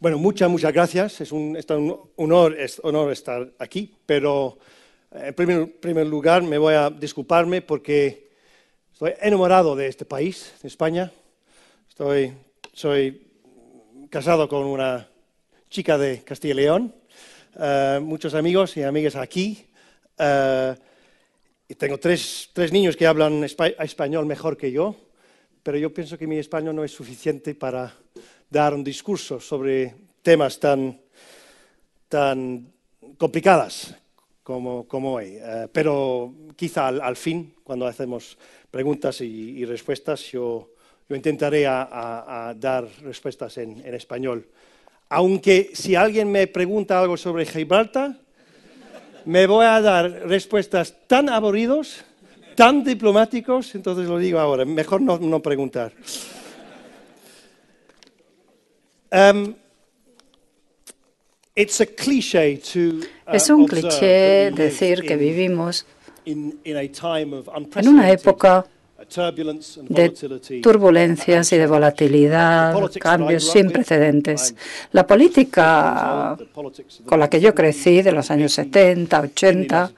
Bueno, muchas, muchas gracias. Es un, honor, estar aquí, pero eh, en primer, primer, lugar me voy a disculparme porque estoy enamorado de este país, de España. Estoy, soy casado con una chica de Castilla y León, eh, muchos amigos y amigas aquí. Eh, y tengo tres, tres, niños que hablan español mejor que yo, pero yo pienso que mi español no es suficiente para dar un discurso sobre temas tan, tan complicadas como, como hoy. Eh, pero quizá al, fin, cuando hacemos preguntas y, respuestas, yo, yo intentaré a, dar respuestas en, en, español. Aunque si alguien me pregunta algo sobre Gibraltar, me voy a dar respuestas tan aburridos, tan diplomáticos, entonces lo digo ahora, mejor no, no preguntar. Um, uh, es un cliché decir que vivimos en una época de turbulencias y de volatilidad, cambios sin precedentes. La política con la que yo crecí de los años 70, 80,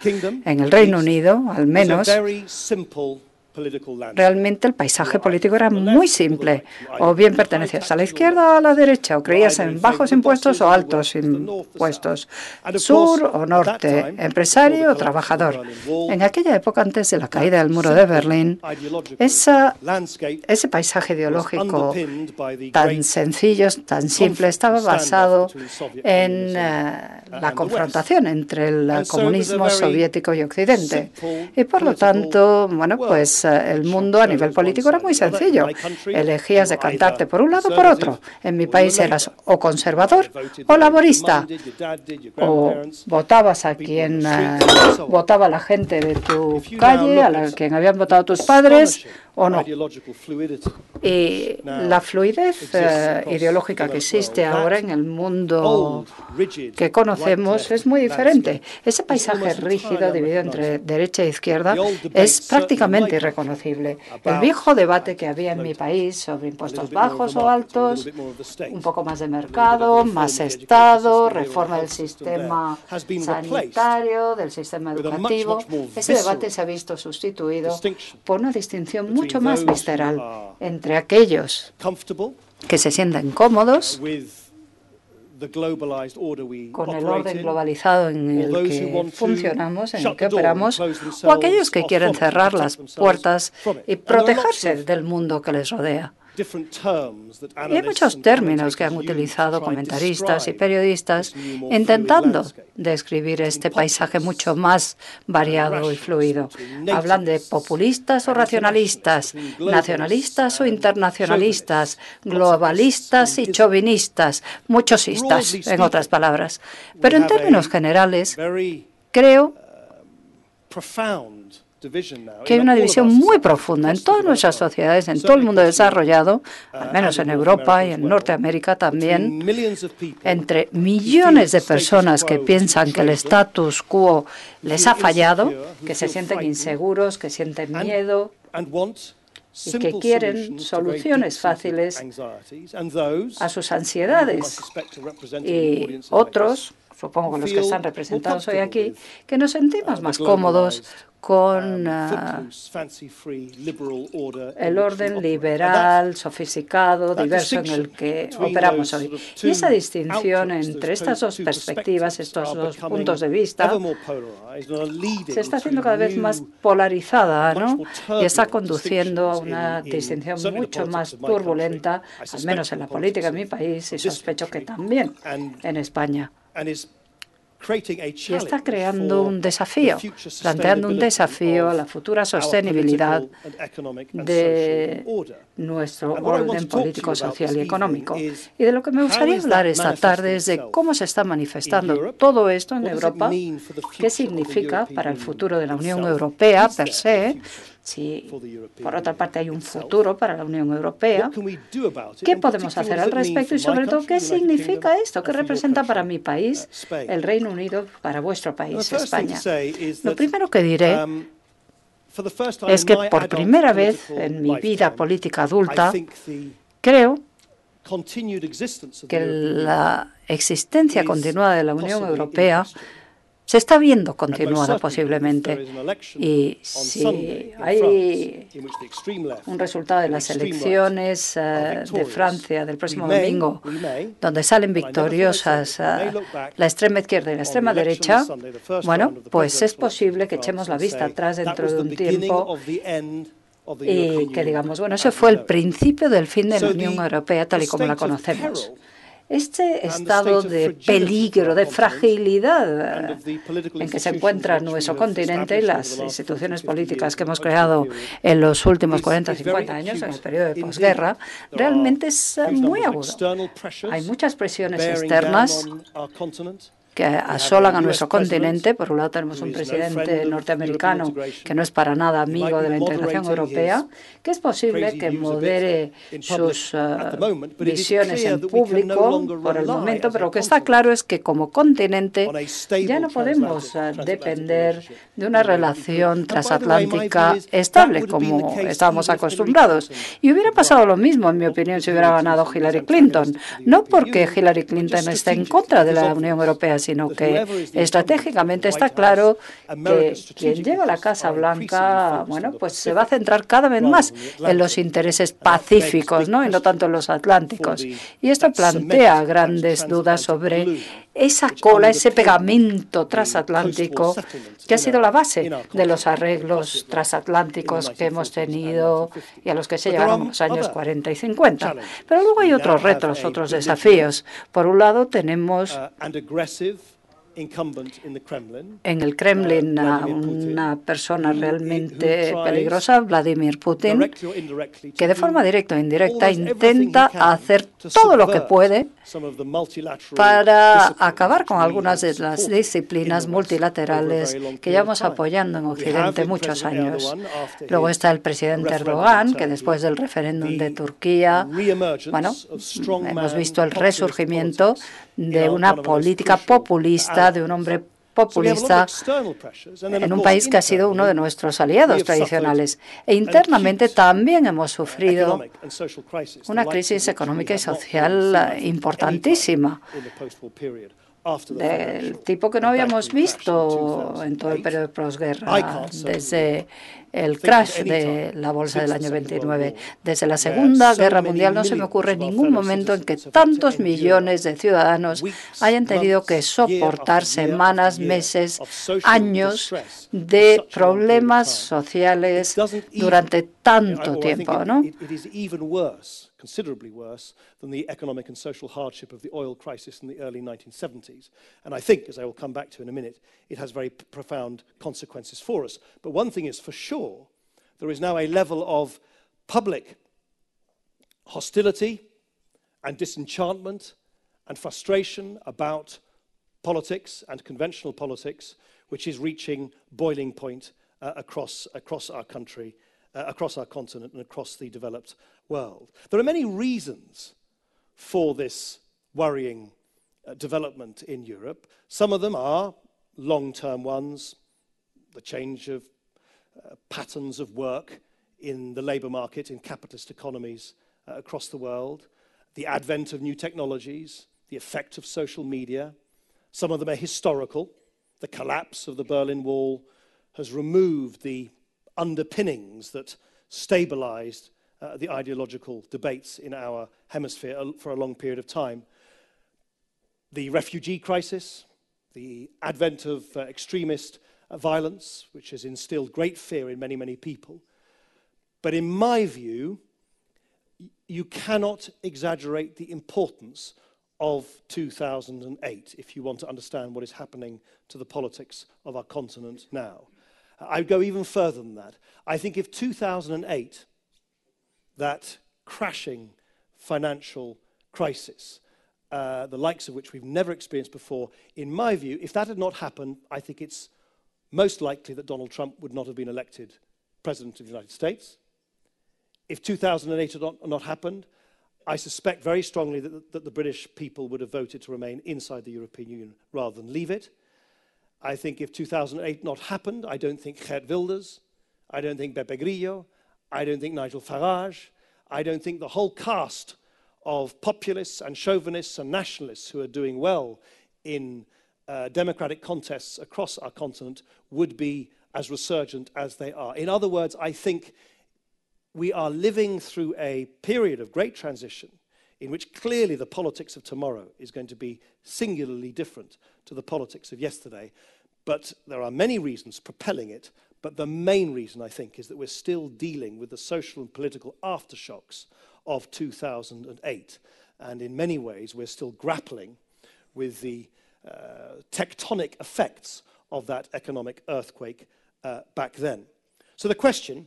en el Reino Unido, al menos, Realmente el paisaje político era muy simple. O bien pertenecías a la izquierda o a la derecha, o creías en bajos impuestos o altos impuestos, sur o norte, empresario o trabajador. En aquella época, antes de la caída del muro de Berlín, ese paisaje ideológico tan sencillo, tan simple, estaba basado en eh, la confrontación entre el comunismo soviético y Occidente. Y por lo tanto, bueno, pues eh, el mundo a nivel político era muy sencillo. Elegías de cantarte por un lado o por otro. En mi país eras o conservador o laborista. O votabas a quien eh, votaba la gente de tu calle, a quien habían votado tus padres o no. Y la fluidez eh, ideológica que existe ahora en el mundo que conocemos es muy diferente. Ese paisaje rígido dividido entre derecha e izquierda es prácticamente irreconocible. El viejo debate que había en mi país sobre impuestos bajos o altos, un poco más de mercado, más Estado, reforma del sistema sanitario, del sistema educativo, ese debate se ha visto sustituido por una distinción muy mucho más visceral entre aquellos que se sienten cómodos con el orden globalizado en el que funcionamos, en el que operamos, o aquellos que quieren cerrar las puertas y protegerse del mundo que les rodea. Y hay muchos términos que han utilizado comentaristas y periodistas intentando describir este paisaje mucho más variado y fluido. Hablan de populistas o racionalistas, nacionalistas o internacionalistas, globalistas y chauvinistas, muchos istas, en otras palabras. Pero en términos generales, creo que hay una división muy profunda en todas nuestras sociedades, en todo el mundo desarrollado, al menos en Europa y en Norteamérica también, entre millones de personas que piensan que el status quo les ha fallado, que se sienten inseguros, que sienten miedo y que quieren soluciones fáciles a sus ansiedades. Y otros supongo que los que están representados hoy aquí, que nos sentimos más cómodos con uh, el orden liberal, sofisticado, diverso en el que operamos hoy. Y esa distinción entre estas dos perspectivas, estos dos puntos de vista, se está haciendo cada vez más polarizada ¿no? y está conduciendo a una distinción mucho más turbulenta, al menos en la política de mi país y sospecho que también en España y está creando un desafío, planteando un desafío a la futura sostenibilidad de nuestro orden político, social y económico. Y de lo que me gustaría hablar esta tarde es de cómo se está manifestando todo esto en Europa, qué significa para el futuro de la Unión Europea per se, si, por otra parte, hay un futuro para la Unión Europea, ¿qué podemos hacer al respecto? Y, sobre todo, ¿qué significa esto? ¿Qué representa para mi país, el Reino Unido, para vuestro país, España? Lo primero que diré um, es que por primera vez en mi vida política adulta, creo que la existencia continuada de la Unión Europea se está viendo continuada posiblemente. Y si hay un resultado de las elecciones eh, de Francia del próximo domingo, donde salen victoriosas la extrema izquierda y la extrema derecha, bueno, pues es posible que echemos la vista atrás dentro de un tiempo y que digamos, bueno, ese fue el principio del fin de la Unión Europea tal y como la conocemos. Este estado de peligro, de fragilidad en que se encuentra nuestro continente y las instituciones políticas que hemos creado en los últimos 40 o 50 años, en el periodo de posguerra, realmente es muy agudo. Hay muchas presiones externas que asolan a nuestro continente. Por un lado tenemos un presidente norteamericano que no es para nada amigo de la integración europea, que es posible que modere sus uh, visiones en público por el momento, pero lo que está claro es que como continente ya no podemos uh, depender de una relación transatlántica estable como estábamos acostumbrados. Y hubiera pasado lo mismo, en mi opinión, si hubiera ganado Hillary Clinton. No porque Hillary Clinton esté en contra de la Unión Europea, sino que estratégicamente está claro que quien llega a la Casa Blanca, bueno, pues se va a centrar cada vez más en los intereses pacíficos, ¿no? Y no tanto en los atlánticos. Y esto plantea grandes dudas sobre esa cola, ese pegamento transatlántico que ha sido la base de los arreglos transatlánticos que hemos tenido y a los que se llegaron los años 40 y 50. Pero luego hay otros retos, otros desafíos. Por un lado tenemos en el Kremlin, uh, una persona realmente peligrosa, Vladimir Putin, que de forma directa o indirecta intenta hacer todo lo que puede para acabar con algunas de las disciplinas multilaterales que llevamos apoyando en Occidente muchos años. Luego está el presidente Erdogan, que después del referéndum de Turquía, bueno, hemos visto el resurgimiento de una política populista de un hombre populista en un país que ha sido uno de nuestros aliados tradicionales. E internamente también hemos sufrido una crisis económica y social importantísima del tipo que no habíamos visto en todo el periodo de posguerra, desde el crash de la bolsa del año 29. Desde la Segunda Guerra Mundial no se me ocurre ningún momento en que tantos millones de ciudadanos hayan tenido que soportar semanas, meses, años de problemas sociales durante tanto tiempo, ¿no? considerably worse than the economic and social hardship of the oil crisis in the early 1970s. And I think, as I will come back to in a minute, it has very profound consequences for us. But one thing is for sure, there is now a level of public hostility and disenchantment and frustration about politics and conventional politics, which is reaching boiling point uh, across, across our country, uh, across our continent, and across the developed world. There are many reasons for this worrying uh, development in Europe. Some of them are long term ones, the change of uh, patterns of work in the labour market in capitalist economies uh, across the world, the advent of new technologies, the effect of social media. Some of them are historical. The collapse of the Berlin Wall has removed the underpinnings that stabilized uh, the ideological debates in our hemisphere uh, for a long period of time. The refugee crisis, the advent of uh, extremist uh, violence, which has instilled great fear in many, many people. But in my view, you cannot exaggerate the importance of 2008 if you want to understand what is happening to the politics of our continent now. I'd go even further than that. I think if 2008 that crashing financial crisis, uh, the likes of which we've never experienced before, in my view, if that had not happened, I think it's most likely that Donald Trump would not have been elected President of the United States. If 2008 had not, not happened, I suspect very strongly that, that the British people would have voted to remain inside the European Union rather than leave it. I think if 2008 not happened, I don't think Geert Wilders, I don't think Beppe Grillo, I don't think Nigel Farage. I don't think the whole cast of populists and chauvinists and nationalists who are doing well in uh, democratic contests across our continent would be as resurgent as they are. In other words, I think we are living through a period of great transition in which clearly the politics of tomorrow is going to be singularly different to the politics of yesterday. But there are many reasons propelling it, But the main reason, I think, is that we're still dealing with the social and political aftershocks of 2008. And in many ways, we're still grappling with the uh, tectonic effects of that economic earthquake uh, back then. So the question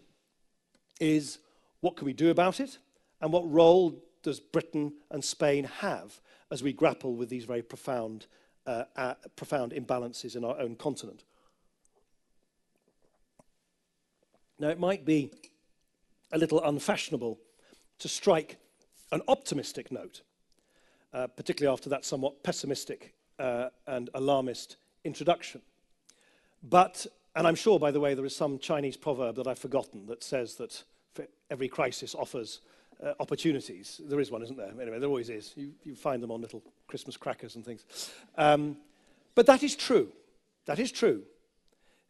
is what can we do about it? And what role does Britain and Spain have as we grapple with these very profound, uh, uh profound imbalances in our own continent? Now, it might be a little unfashionable to strike an optimistic note, uh, particularly after that somewhat pessimistic uh, and alarmist introduction. But, and I'm sure, by the way, there is some Chinese proverb that I've forgotten that says that every crisis offers uh, opportunities. There is one, isn't there? Anyway, there always is. You, you find them on little Christmas crackers and things. Um, but that is true. That is true.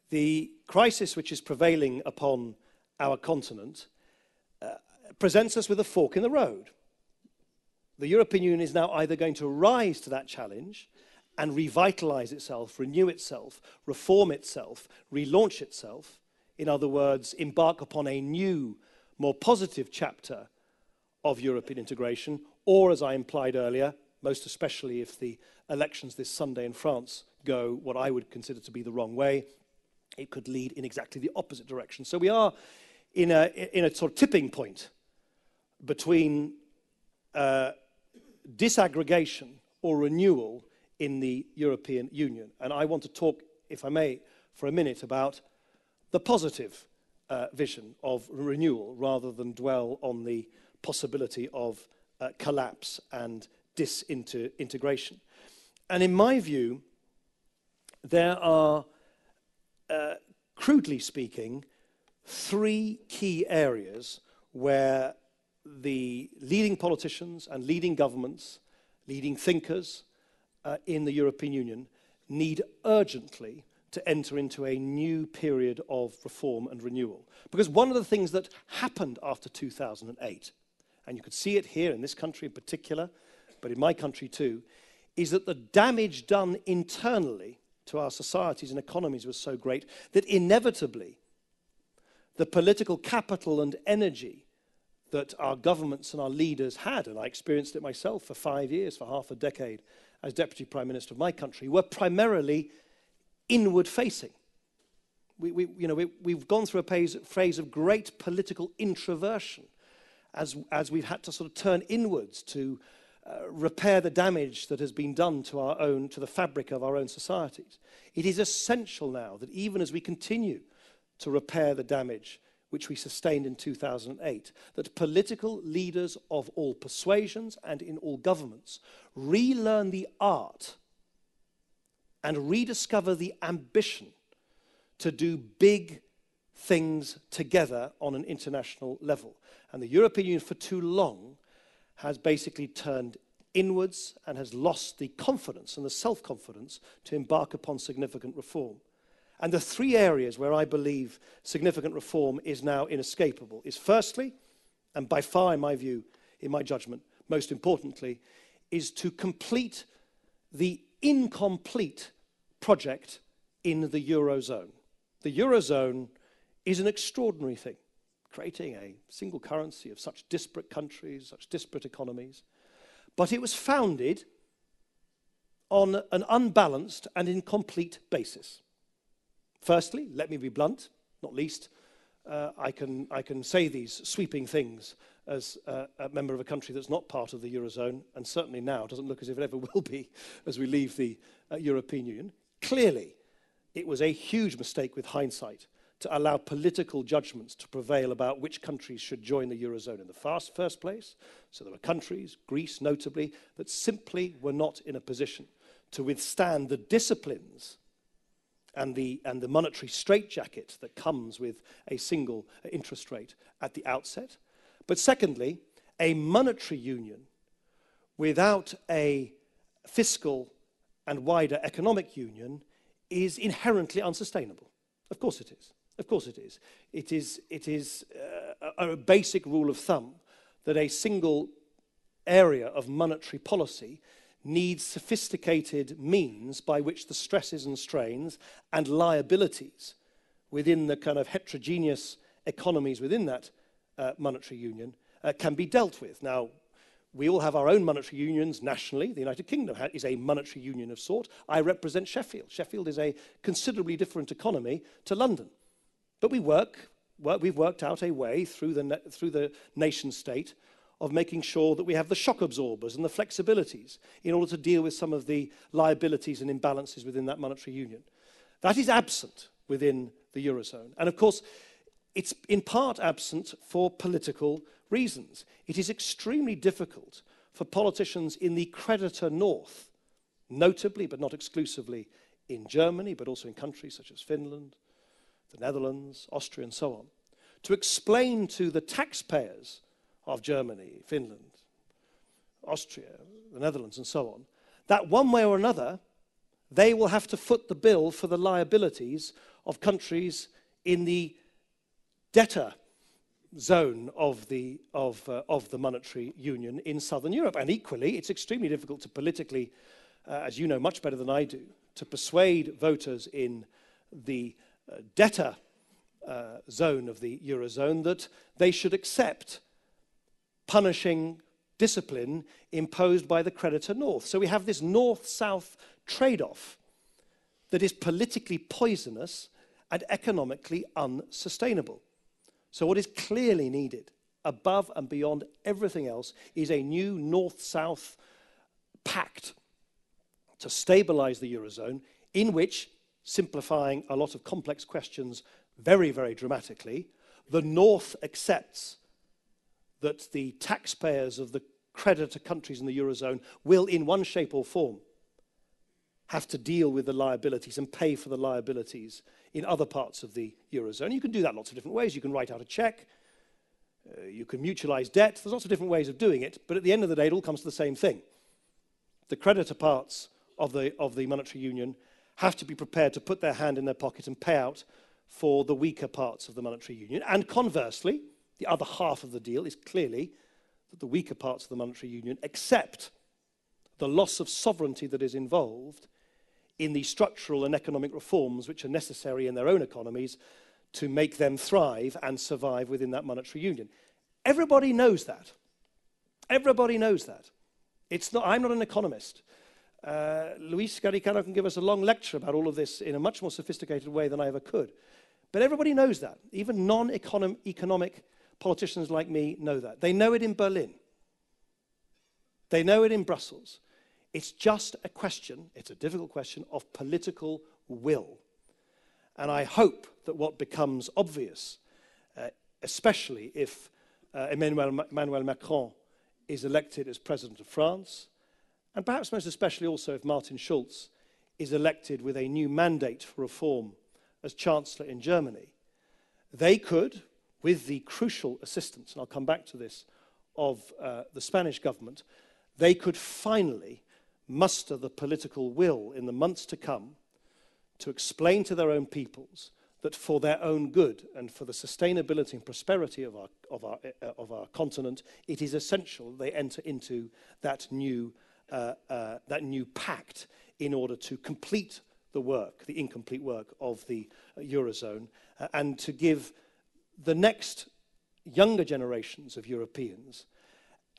The crisis which is prevailing upon our continent uh, presents us with a fork in the road. The European Union is now either going to rise to that challenge and revitalize itself, renew itself, reform itself, relaunch itself. In other words, embark upon a new, more positive chapter of European integration, or, as I implied earlier, most especially if the elections this Sunday in France go what I would consider to be the wrong way, it could lead in exactly the opposite direction. So we are in a, in a sort of tipping point between uh, disaggregation or renewal in the European Union. And I want to talk, if I may, for a minute about the positive uh, vision of renewal rather than dwell on the possibility of uh, collapse and disintegration. And in my view, there are, uh, crudely speaking, three key areas where the leading politicians and leading governments, leading thinkers, uh, in the European Union need urgently to enter into a new period of reform and renewal. Because one of the things that happened after 2008, and you could see it here in this country in particular, but in my country too, is that the damage done internally to our societies and economies was so great that inevitably the political capital and energy that our governments and our leaders had, and I experienced it myself for five years, for half a decade, as Deputy Prime Minister of my country, were primarily inward facing. We, we, you know, we, have gone through a phase, phase of great political introversion as, as we've had to sort of turn inwards to uh, repair the damage that has been done to our own, to the fabric of our own societies. It is essential now that even as we continue to repair the damage which we sustained in 2008, that political leaders of all persuasions and in all governments relearn the art and rediscover the ambition to do big things together on an international level. And the European Union, for too long, has basically turned inwards and has lost the confidence and the self-confidence to embark upon significant reform. And the three areas where I believe significant reform is now inescapable is firstly, and by far in my view, in my judgment, most importantly, is to complete the incomplete project in the Eurozone. The Eurozone is an extraordinary thing. Creating a single currency of such disparate countries, such disparate economies. But it was founded on an unbalanced and incomplete basis. Firstly, let me be blunt, not least, uh, I, can, I can say these sweeping things as uh, a member of a country that's not part of the Eurozone, and certainly now doesn't look as if it ever will be as we leave the uh, European Union. Clearly, it was a huge mistake with hindsight to allow political judgments to prevail about which countries should join the Eurozone in the first, first place. So there were countries, Greece notably, that simply were not in a position to withstand the disciplines and the, and the monetary straitjacket that comes with a single interest rate at the outset. But secondly, a monetary union without a fiscal and wider economic union is inherently unsustainable. Of course it is. Of course it is. It is, it is uh, a, a basic rule of thumb that a single area of monetary policy needs sophisticated means by which the stresses and strains and liabilities within the kind of heterogeneous economies within that uh, monetary union uh, can be dealt with. Now, we all have our own monetary unions nationally. The United Kingdom is a monetary union of sort. I represent Sheffield. Sheffield is a considerably different economy to London. But we work, work we've worked out a way through the, through the nation state of making sure that we have the shock absorbers and the flexibilities in order to deal with some of the liabilities and imbalances within that monetary union. That is absent within the Eurozone. And of course, it's in part absent for political reasons. It is extremely difficult for politicians in the creditor north, notably but not exclusively in Germany, but also in countries such as Finland, the Netherlands, Austria, and so on, to explain to the taxpayers of Germany, Finland, Austria, the Netherlands, and so on, that one way or another, they will have to foot the bill for the liabilities of countries in the debtor zone of the, of, uh, of the monetary union in southern Europe. And equally, it's extremely difficult to politically, uh, as you know much better than I do, to persuade voters in the debtor uh, zone of the Eurozone that they should accept punishing discipline imposed by the creditor north. So we have this north south trade off that is politically poisonous and economically unsustainable. So, what is clearly needed, above and beyond everything else, is a new north south pact to stabilize the Eurozone, in which, simplifying a lot of complex questions very, very dramatically, the North accepts that the taxpayers of the creditor countries in the Eurozone will, in one shape or form, have to deal with the liabilities and pay for the liabilities in other parts of the Eurozone. You can do that lots of different ways. You can write out a check, uh, you can mutualize debt. There's lots of different ways of doing it, but at the end of the day, it all comes to the same thing. The creditor parts of the, of the monetary union have to be prepared to put their hand in their pocket and pay out for the weaker parts of the monetary union. And conversely, the other half of the deal is clearly that the weaker parts of the monetary union accept the loss of sovereignty that is involved in the structural and economic reforms which are necessary in their own economies to make them thrive and survive within that monetary union. Everybody knows that. Everybody knows that. It's not, I'm not an economist. Uh, Luis Garicano can give us a long lecture about all of this in a much more sophisticated way than I ever could. But everybody knows that. Even non economic politicians like me know that. They know it in Berlin, they know it in Brussels. It's just a question, it's a difficult question, of political will. And I hope that what becomes obvious, uh, especially if uh, Emmanuel, Emmanuel Macron is elected as President of France, and perhaps most especially also if Martin Schulz is elected with a new mandate for reform as Chancellor in Germany, they could, with the crucial assistance, and I'll come back to this, of uh, the Spanish government, they could finally muster the political will in the months to come to explain to their own peoples that for their own good and for the sustainability and prosperity of our, of our, uh, of our continent, it is essential they enter into that new Uh, uh, that new pact in order to complete the work, the incomplete work of the uh, Eurozone, and to give the next younger generations of Europeans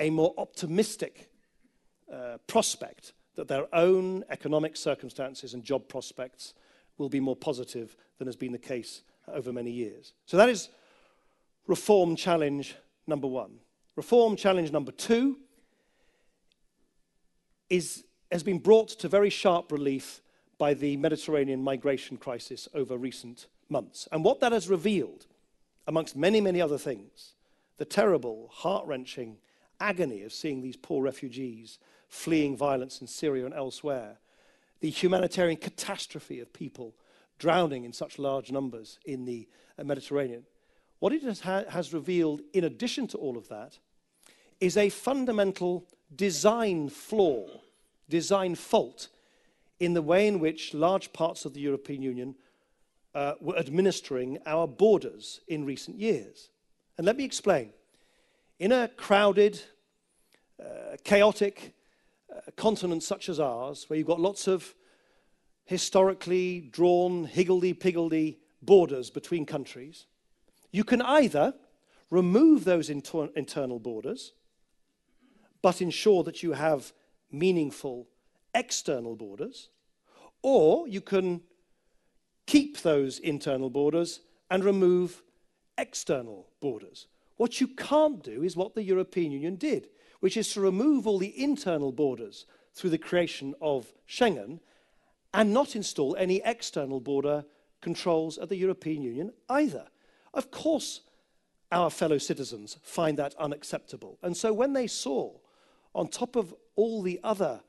a more optimistic uh, prospect that their own economic circumstances and job prospects will be more positive than has been the case over many years. So that is reform challenge number one. Reform challenge number two is, has been brought to very sharp relief by the Mediterranean migration crisis over recent months. And what that has revealed, amongst many, many other things, the terrible, heart wrenching agony of seeing these poor refugees fleeing violence in Syria and elsewhere, the humanitarian catastrophe of people drowning in such large numbers in the uh, Mediterranean. What it has, ha has revealed, in addition to all of that, is a fundamental design flaw, design fault in the way in which large parts of the European Union uh, were administering our borders in recent years. And let me explain. In a crowded, uh, chaotic uh, continent such as ours, where you've got lots of historically drawn, higgledy-piggledy borders between countries, you can either remove those inter internal borders, but ensure that you have meaningful external borders, or you can keep those internal borders and remove external borders. What you can't do is what the European Union did, which is to remove all the internal borders through the creation of Schengen and not install any external border controls at the European Union either. Of course, our fellow citizens find that unacceptable. And so when they saw, on top of all the other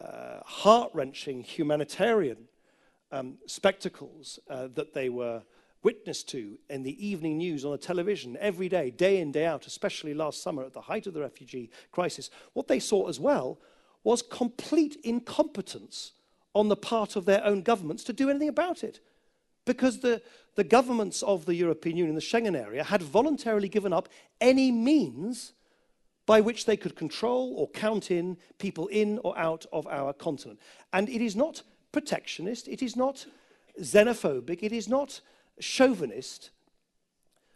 uh, heart wrenching humanitarian um, spectacles uh, that they were witness to in the evening news on the television every day, day in, day out, especially last summer at the height of the refugee crisis, what they saw as well was complete incompetence on the part of their own governments to do anything about it. Because the, the governments of the European Union, the Schengen area, had voluntarily given up any means by which they could control or count in people in or out of our continent. And it is not protectionist, it is not xenophobic, it is not chauvinist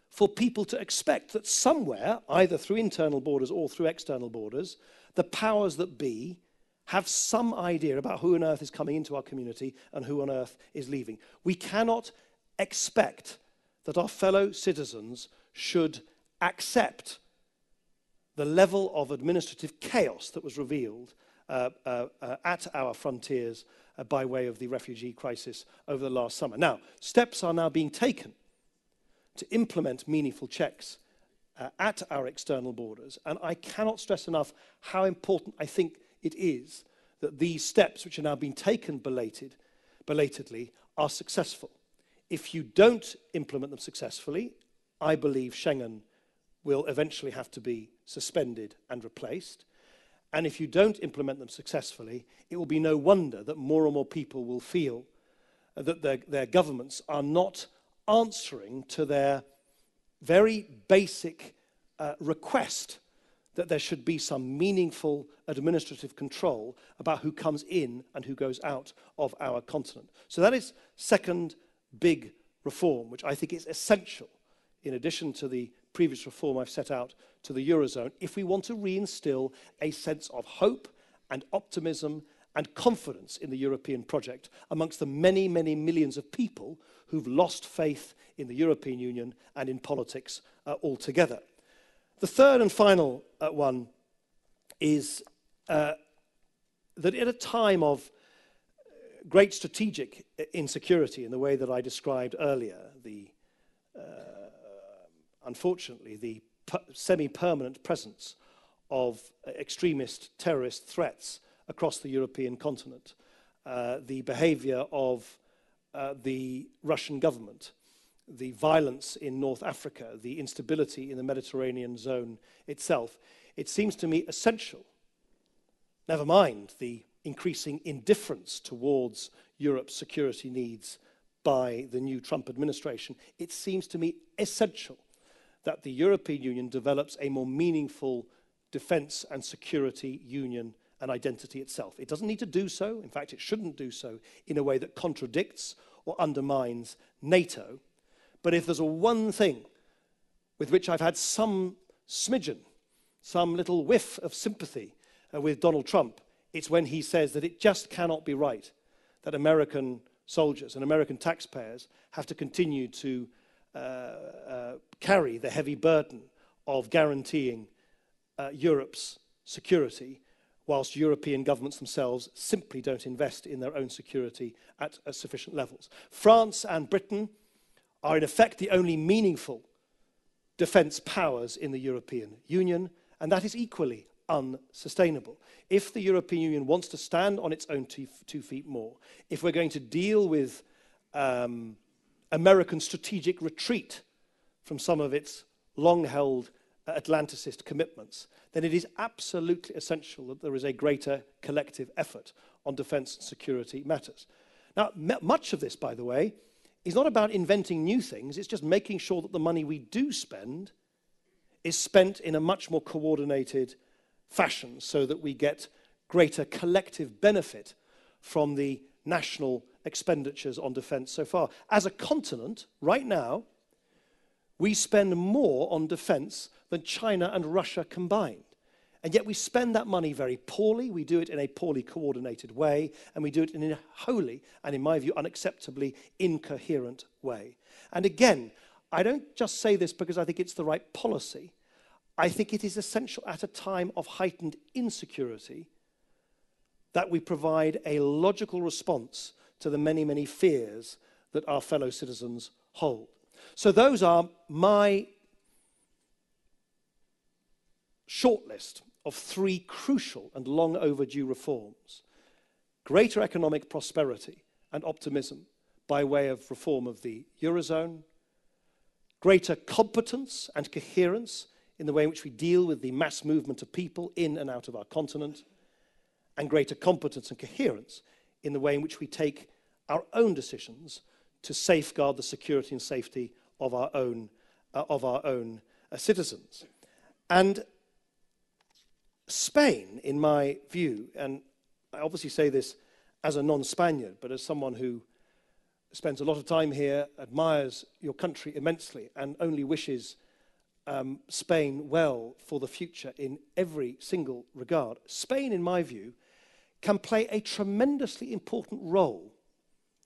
for people to expect that somewhere, either through internal borders or through external borders, the powers that be have some idea about who on earth is coming into our community and who on earth is leaving. We cannot expect that our fellow citizens should accept the level of administrative chaos that was revealed uh, uh, uh, at our frontiers uh, by way of the refugee crisis over the last summer. Now, steps are now being taken to implement meaningful checks uh, at our external borders. And I cannot stress enough how important I think it is that these steps, which are now being taken belated, belatedly, are successful. If you don't implement them successfully, I believe Schengen will eventually have to be suspended and replaced. And if you don't implement them successfully, it will be no wonder that more and more people will feel that their, their governments are not answering to their very basic uh, request that there should be some meaningful administrative control about who comes in and who goes out of our continent. So that is second big reform, which I think is essential in addition to the previous reform I've set out to the Eurozone, if we want to reinstill a sense of hope and optimism and confidence in the European project amongst the many, many millions of people who've lost faith in the European Union and in politics uh, altogether. The third and final uh, one is uh, that at a time of great strategic insecurity in the way that I described earlier, the, uh, unfortunately, the semi permanent presence of uh, extremist terrorist threats across the European continent, uh, the behavior of uh, the Russian government, the violence in North Africa, the instability in the Mediterranean zone itself, it seems to me essential, never mind the increasing indifference towards Europe's security needs by the new Trump administration, it seems to me essential that the European Union develops a more meaningful defense and security union and identity itself. It doesn't need to do so, in fact, it shouldn't do so in a way that contradicts or undermines NATO. But if there's a one thing with which I've had some smidgen, some little whiff of sympathy uh, with Donald Trump, it's when he says that it just cannot be right that American soldiers and American taxpayers have to continue to carry the heavy burden of guaranteeing uh, Europe's security, whilst European governments themselves simply don't invest in their own security at uh, sufficient levels. France and Britain are in effect the only meaningful defence powers in the European Union, and that is equally unsustainable. If the European Union wants to stand on its own two, two feet more, if we're going to deal with um, American strategic retreat from some of its long held uh, Atlanticist commitments, then it is absolutely essential that there is a greater collective effort on defence and security matters. Now, much of this, by the way, is not about inventing new things, it's just making sure that the money we do spend is spent in a much more coordinated fashion so that we get greater collective benefit from the national expenditures on defence so far. As a continent, right now, we spend more on defence than China and Russia combined. And yet we spend that money very poorly. We do it in a poorly coordinated way, and we do it in a wholly, and in my view, unacceptably incoherent way. And again, I don't just say this because I think it's the right policy. I think it is essential at a time of heightened insecurity that we provide a logical response to the many, many fears that our fellow citizens hold. So, those are my shortlist of three crucial and long overdue reforms. Greater economic prosperity and optimism by way of reform of the Eurozone, greater competence and coherence in the way in which we deal with the mass movement of people in and out of our continent, and greater competence and coherence in the way in which we take our own decisions to safeguard the security and safety of our own, uh, of our own uh, citizens. And Spain, in my view, and I obviously say this as a non Spaniard, but as someone who spends a lot of time here, admires your country immensely, and only wishes um, Spain well for the future in every single regard. Spain, in my view, can play a tremendously important role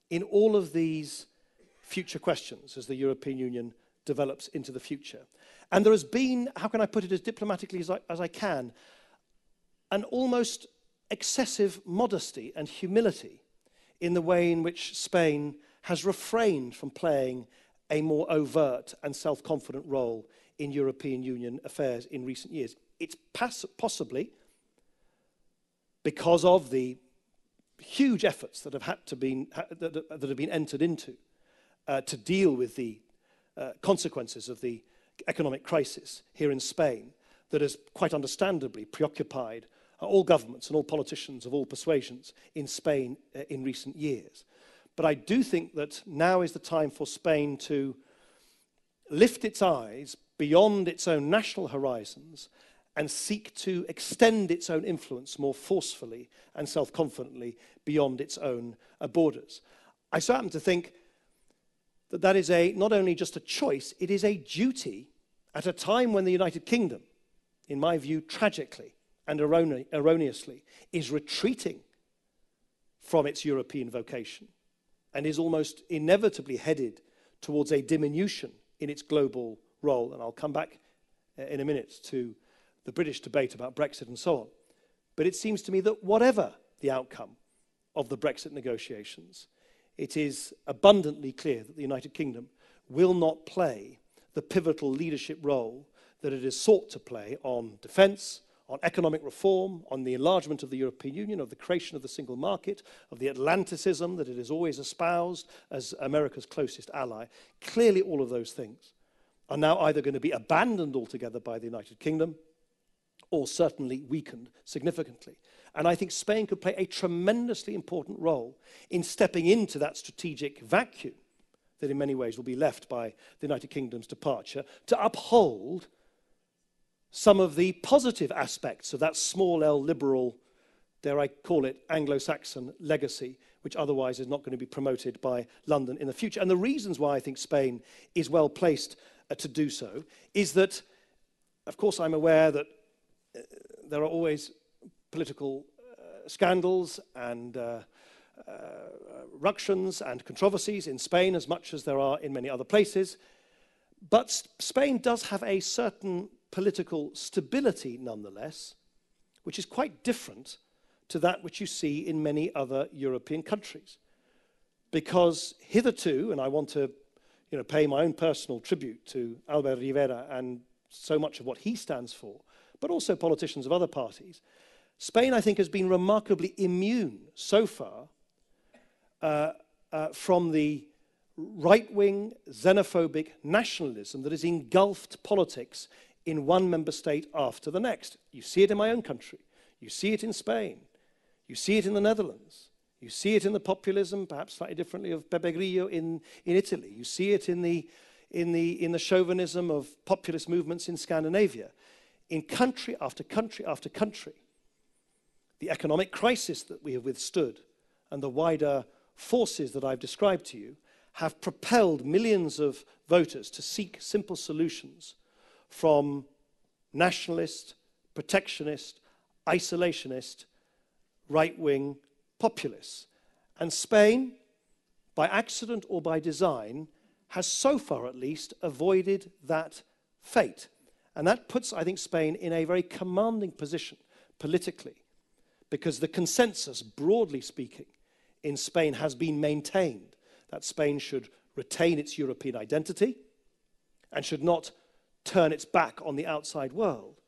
in all of these future questions as the European Union develops into the future. And there has been, how can I put it as diplomatically as I, as I can, an almost excessive modesty and humility in the way in which Spain has refrained from playing a more overt and self confident role in European Union affairs in recent years. It's possibly because of the huge efforts that have had to been that, that have been entered into uh, to deal with the uh, consequences of the economic crisis here in Spain that has quite understandably preoccupied all governments and all politicians of all persuasions in Spain uh, in recent years. But I do think that now is the time for Spain to lift its eyes beyond its own national horizons and seek to extend its own influence more forcefully and self confidently beyond its own uh, borders. I so happen to think that that is a, not only just a choice, it is a duty at a time when the United Kingdom, in my view, tragically, and erroneously is retreating from its European vocation and is almost inevitably headed towards a diminution in its global role. And I'll come back uh, in a minute to the British debate about Brexit and so on. But it seems to me that whatever the outcome of the Brexit negotiations, it is abundantly clear that the United Kingdom will not play the pivotal leadership role that it has sought to play on defence, on economic reform, on the enlargement of the European Union, of the creation of the single market, of the Atlanticism that it has always espoused as America's closest ally. Clearly, all of those things are now either going to be abandoned altogether by the United Kingdom or certainly weakened significantly. And I think Spain could play a tremendously important role in stepping into that strategic vacuum that in many ways will be left by the United Kingdom's departure to uphold some of the positive aspects of that small L liberal, dare I call it, Anglo Saxon legacy, which otherwise is not going to be promoted by London in the future. And the reasons why I think Spain is well placed uh, to do so is that, of course, I'm aware that there are always political uh, scandals and uh, uh, ructions and controversies in Spain as much as there are in many other places. But Spain does have a certain political stability nonetheless, which is quite different to that which you see in many other European countries. Because hitherto, and I want to you know, pay my own personal tribute to Albert Rivera and so much of what he stands for, but also politicians of other parties, Spain, I think, has been remarkably immune so far uh, uh, from the right wing xenophobic nationalism that has engulfed politics in one member state after the next. You see it in my own country. You see it in Spain. You see it in the Netherlands. You see it in the populism, perhaps slightly differently, of Beppe Grillo in, in Italy. You see it in the, in, the, in the chauvinism of populist movements in Scandinavia. In country after country after country, the economic crisis that we have withstood and the wider forces that I've described to you have propelled millions of voters to seek simple solutions from nationalist, protectionist, isolationist, right wing populists. And Spain, by accident or by design, has so far at least avoided that fate. And that puts, I think, Spain in a very commanding position politically, because the consensus, broadly speaking, in Spain has been maintained that Spain should retain its European identity and should not turn its back on the outside world.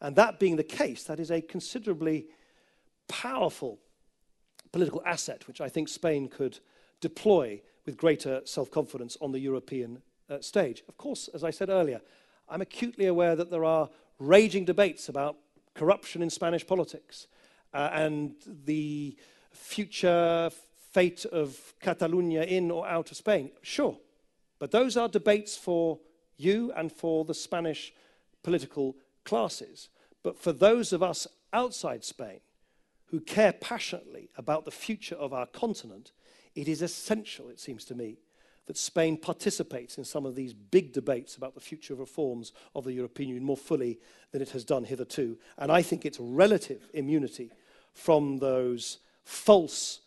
And that being the case, that is a considerably powerful political asset which I think Spain could deploy with greater self confidence on the European uh, stage. Of course, as I said earlier, I'm acutely aware that there are raging debates about corruption in Spanish politics uh, and the future fate of Catalonia in or out of Spain. Sure, but those are debates for you and for the Spanish political classes. But for those of us outside Spain who care passionately about the future of our continent, it is essential, it seems to me, that Spain participates in some of these big debates about the future reforms of the European Union more fully than it has done hitherto. And I think its relative immunity from those false,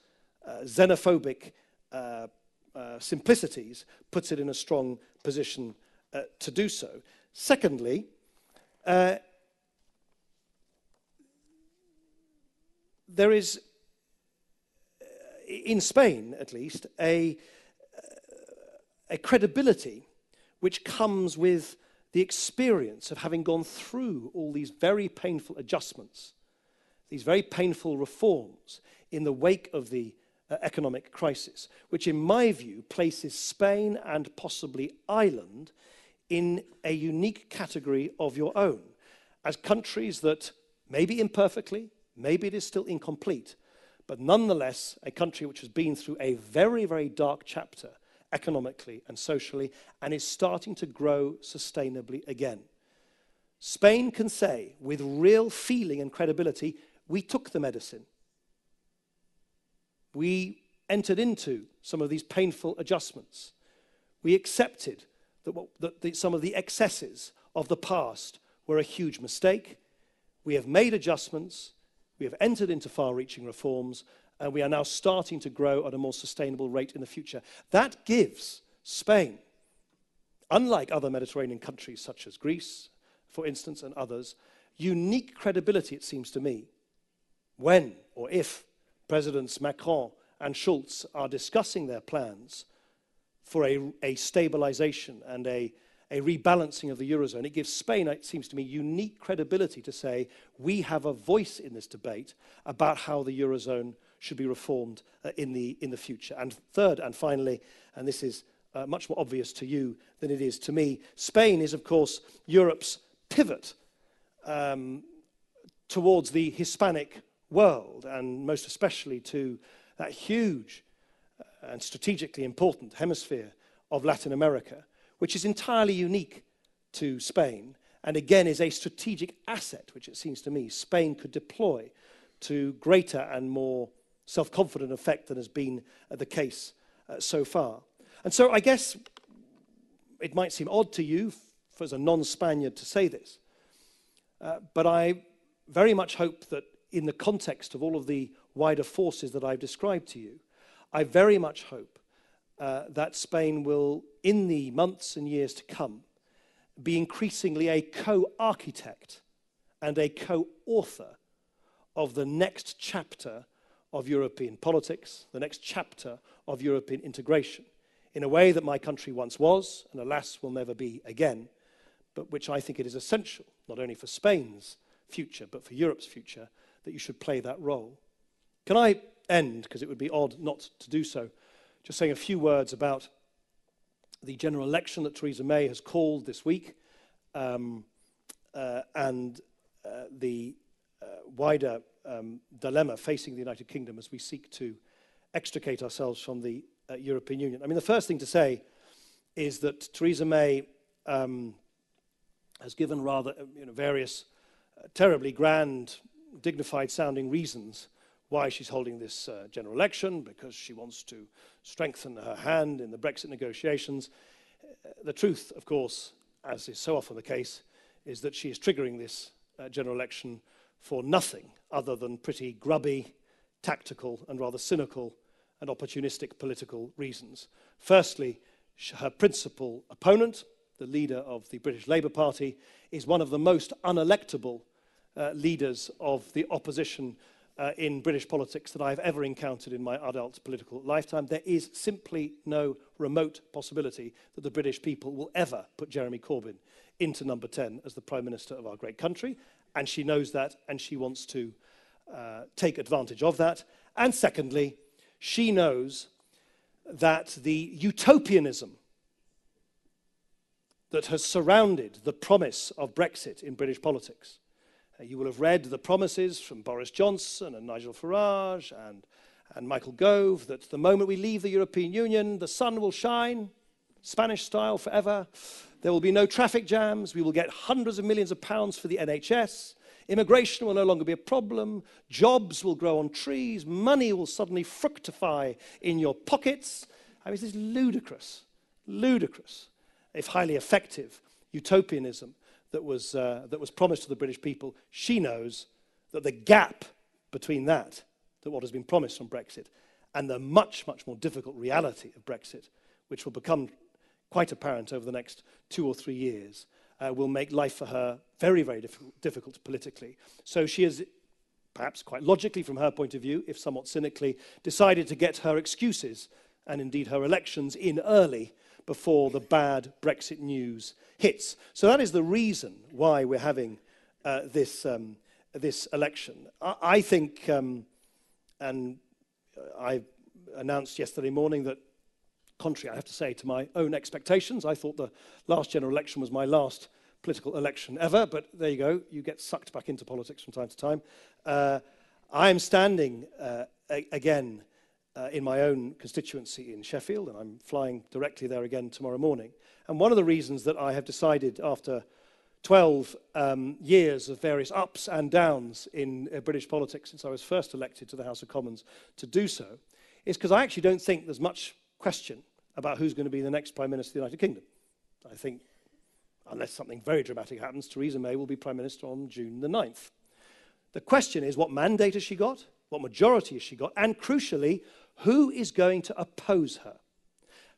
uh, xenophobic uh, uh, simplicities puts it in a strong position uh, to do so. Secondly, uh, there is, uh, in Spain at least, a a credibility which comes with the experience of having gone through all these very painful adjustments, these very painful reforms in the wake of the uh, economic crisis, which, in my view, places Spain and possibly Ireland in a unique category of your own. As countries that, maybe imperfectly, maybe it is still incomplete, but nonetheless, a country which has been through a very, very dark chapter economically and socially and is starting to grow sustainably again. Spain can say with real feeling and credibility, we took the medicine. We entered into some of these painful adjustments. We accepted that, what, that the, some of the excesses of the past were a huge mistake. We have made adjustments. We have entered into far reaching reforms, and we are now starting to grow at a more sustainable rate in the future. That gives Spain, unlike other Mediterranean countries such as Greece, for instance, and others, unique credibility, it seems to me, when or if Presidents Macron and Schulz are discussing their plans for a, a stabilization and a, a rebalancing of the Eurozone. It gives Spain, it seems to me, unique credibility to say we have a voice in this debate about how the Eurozone should be reformed uh, in, the, in the future. And third and finally, and this is uh, much more obvious to you than it is to me, Spain is, of course, Europe's pivot um, towards the Hispanic world, and most especially to that huge uh, and strategically important hemisphere of Latin America, which is entirely unique to Spain and again is a strategic asset which it seems to me Spain could deploy to greater and more self confident effect than has been uh, the case uh, so far. And so I guess it might seem odd to you as a non Spaniard to say this, uh, but I very much hope that in the context of all of the wider forces that I've described to you, I very much hope uh, that Spain will, in the months and years to come, be increasingly a co architect and a co author of the next chapter of European politics, the next chapter of European integration, in a way that my country once was, and alas will never be again, but which I think it is essential, not only for Spain's future, but for Europe's future, that you should play that role. Can I end, because it would be odd not to do so, just saying a few words about the general election that Theresa May has called this week. Um, uh, and uh, the uh, wider um, dilemma facing the United Kingdom as we seek to extricate ourselves from the uh, European Union. I mean, the first thing to say is that Theresa May um, has given rather uh, you know, various uh, terribly grand, dignified sounding reasons why she's holding this uh, general election, because she wants to strengthen her hand in the Brexit negotiations. Uh, the truth, of course, as is so often the case, is that she is triggering this uh, general election for nothing other than pretty grubby, tactical, and rather cynical and opportunistic political reasons. Firstly, her principal opponent, the leader of the British Labour Party, is one of the most unelectable uh, leaders of the opposition uh, in British politics that I've ever encountered in my adult political lifetime. There is simply no remote possibility that the British people will ever put Jeremy Corbyn into number 10 as the Prime Minister of our great country. And she knows that, and she wants to uh, take advantage of that. And secondly, she knows that the utopianism that has surrounded the promise of Brexit in British politics. Uh, you will have read the promises from Boris Johnson and Nigel Farage and, and Michael Gove that the moment we leave the European Union, the sun will shine, Spanish style forever. There will be no traffic jams. We will get hundreds of millions of pounds for the NHS. Immigration will no longer be a problem. Jobs will grow on trees. Money will suddenly fructify in your pockets. I mean, this is ludicrous, ludicrous, if highly effective utopianism that was, uh, that was promised to the British people. She knows that the gap between that, that what has been promised from Brexit, and the much, much more difficult reality of Brexit, which will become quite apparent over the next two or three years, uh, will make life for her very, very difficult, difficult politically. So she has, perhaps quite logically from her point of view, if somewhat cynically, decided to get her excuses and indeed her elections in early before the bad Brexit news hits. So that is the reason why we're having uh, this, um, this election. I, I think, um, and uh, I announced yesterday morning that contrary, I have to say, to my own expectations. I thought the last general election was my last political election ever, but there you go. You get sucked back into politics from time to time. Uh, I am standing uh, again uh, in my own constituency in Sheffield, and I'm flying directly there again tomorrow morning. And one of the reasons that I have decided after 12 um, years of various ups and downs in uh, British politics since I was first elected to the House of Commons to do so is because I actually don't think there's much question about who's going to be the next Prime Minister of the United Kingdom. I think, unless something very dramatic happens, Theresa May will be Prime Minister on June the 9th. The question is what mandate has she got? What majority has she got? And crucially, who is going to oppose her?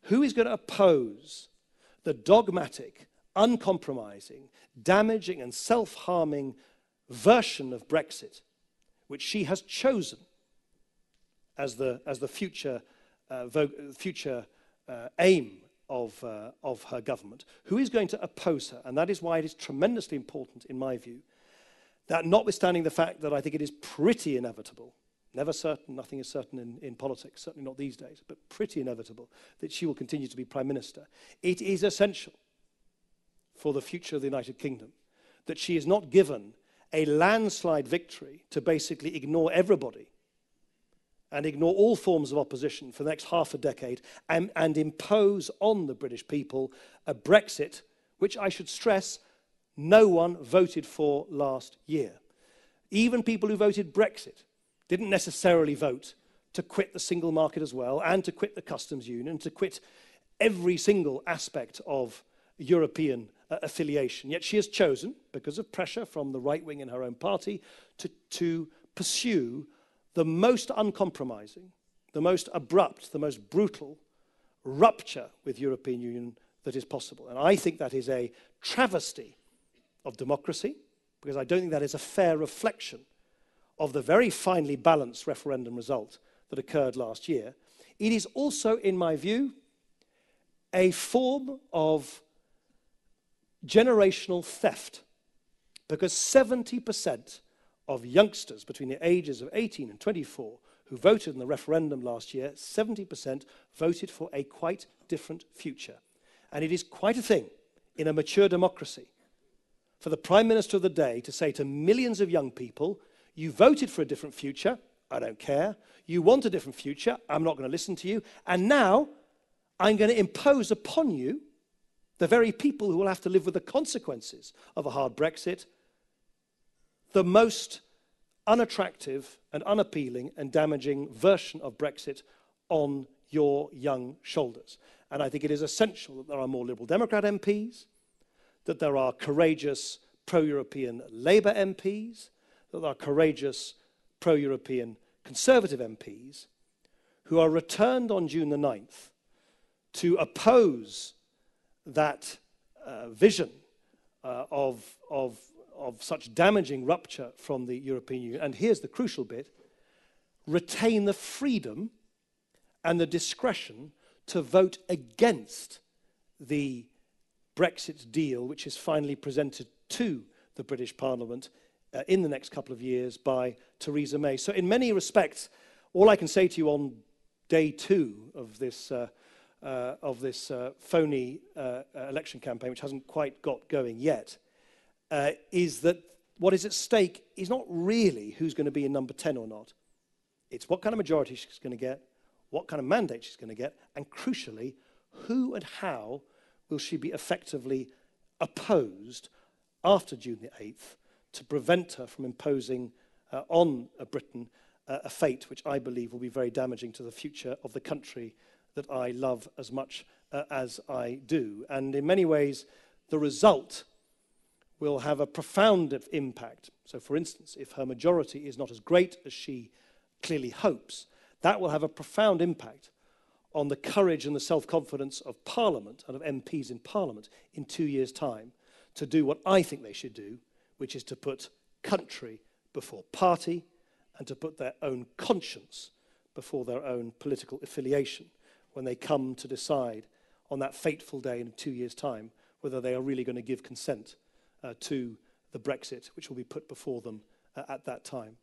Who is going to oppose the dogmatic, uncompromising, damaging, and self harming version of Brexit, which she has chosen as the, as the future uh, future uh, aim of, uh, of her government, who is going to oppose her. And that is why it is tremendously important, in my view, that notwithstanding the fact that I think it is pretty inevitable, never certain, nothing is certain in, in politics, certainly not these days, but pretty inevitable that she will continue to be Prime Minister, it is essential for the future of the United Kingdom that she is not given a landslide victory to basically ignore everybody and ignore all forms of opposition for the next half a decade and, and impose on the British people a Brexit, which I should stress no one voted for last year. Even people who voted Brexit didn't necessarily vote to quit the single market as well and to quit the customs union, to quit every single aspect of European uh, affiliation. Yet she has chosen, because of pressure from the right wing in her own party, to, to pursue the most uncompromising, the most abrupt, the most brutal rupture with European Union that is possible. And I think that is a travesty of democracy, because I don't think that is a fair reflection of the very finely balanced referendum result that occurred last year. It is also, in my view, a form of generational theft, because 70% of youngsters between the ages of 18 and 24 who voted in the referendum last year, 70% voted for a quite different future. And it is quite a thing in a mature democracy for the Prime Minister of the day to say to millions of young people, you voted for a different future, I don't care. You want a different future, I'm not going to listen to you. And now I'm going to impose upon you the very people who will have to live with the consequences of a hard Brexit, the most unattractive and unappealing and damaging version of Brexit on your young shoulders. And I think it is essential that there are more Liberal Democrat MPs, that there are courageous pro European Labour MPs, that there are courageous pro European Conservative MPs who are returned on June the 9th to oppose that uh, vision uh, of, of, of such damaging rupture from the European Union. And here's the crucial bit retain the freedom and the discretion to vote against the Brexit deal, which is finally presented to the British Parliament uh, in the next couple of years by Theresa May. So, in many respects, all I can say to you on day two of this, uh, uh, of this uh, phony uh, uh, election campaign, which hasn't quite got going yet, uh, is that what is at stake is not really who's going to be in number 10 or not. It's what kind of majority she's going to get, what kind of mandate she's going to get, and crucially, who and how will she be effectively opposed after June the 8th to prevent her from imposing uh, on uh, Britain uh, a fate which I believe will be very damaging to the future of the country that I love as much uh, as I do. And in many ways, the result will have a profound impact. So, for instance, if her majority is not as great as she clearly hopes, that will have a profound impact on the courage and the self confidence of Parliament and of MPs in Parliament in two years' time to do what I think they should do, which is to put country before party and to put their own conscience before their own political affiliation when they come to decide on that fateful day in two years' time whether they are really going to give consent uh, to the Brexit, which will be put before them uh, at that time.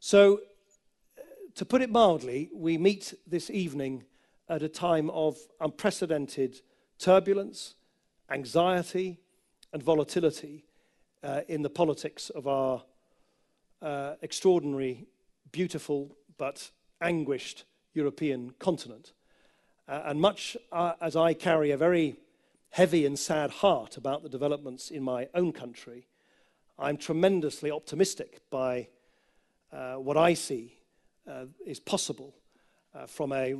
So, uh, to put it mildly, we meet this evening at a time of unprecedented turbulence, anxiety, and volatility uh, in the politics of our uh, extraordinary, beautiful, but anguished European continent. Uh, and much uh, as I carry a very heavy and sad heart about the developments in my own country, I'm tremendously optimistic by uh, what I see uh, is possible uh, from a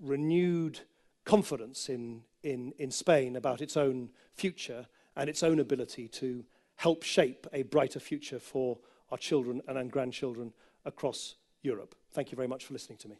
renewed confidence in, in, in Spain about its own future and its own ability to help shape a brighter future for our children and grandchildren across Europe. Thank you very much for listening to me.